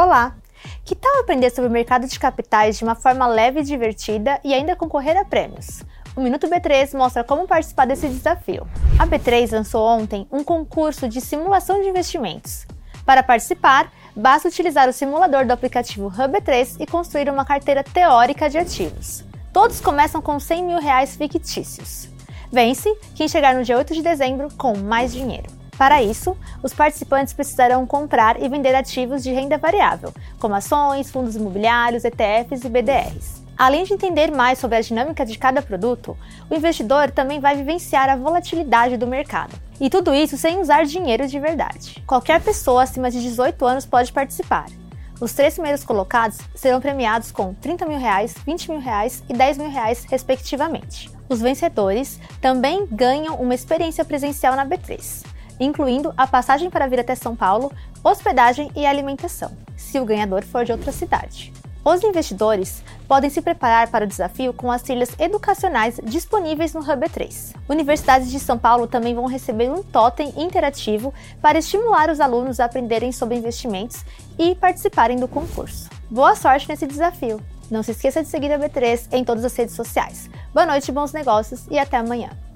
Olá! Que tal aprender sobre o mercado de capitais de uma forma leve e divertida e ainda concorrer a prêmios? O Minuto B3 mostra como participar desse desafio. A B3 lançou ontem um concurso de simulação de investimentos. Para participar, basta utilizar o simulador do aplicativo HubB3 e construir uma carteira teórica de ativos. Todos começam com 100 mil reais fictícios. Vence quem chegar no dia 8 de dezembro com mais dinheiro. Para isso, os participantes precisarão comprar e vender ativos de renda variável, como ações, fundos imobiliários, ETFs e BDRs. Além de entender mais sobre a dinâmica de cada produto, o investidor também vai vivenciar a volatilidade do mercado. E tudo isso sem usar dinheiro de verdade. Qualquer pessoa acima de 18 anos pode participar. Os três primeiros colocados serão premiados com 30 mil reais, 20 mil reais e 10 mil reais, respectivamente. Os vencedores também ganham uma experiência presencial na B3 incluindo a passagem para vir até São Paulo, hospedagem e alimentação, se o ganhador for de outra cidade. Os investidores podem se preparar para o desafio com as trilhas educacionais disponíveis no Hub 3. Universidades de São Paulo também vão receber um totem interativo para estimular os alunos a aprenderem sobre investimentos e participarem do concurso. Boa sorte nesse desafio! Não se esqueça de seguir a B3 em todas as redes sociais. Boa noite, bons negócios e até amanhã!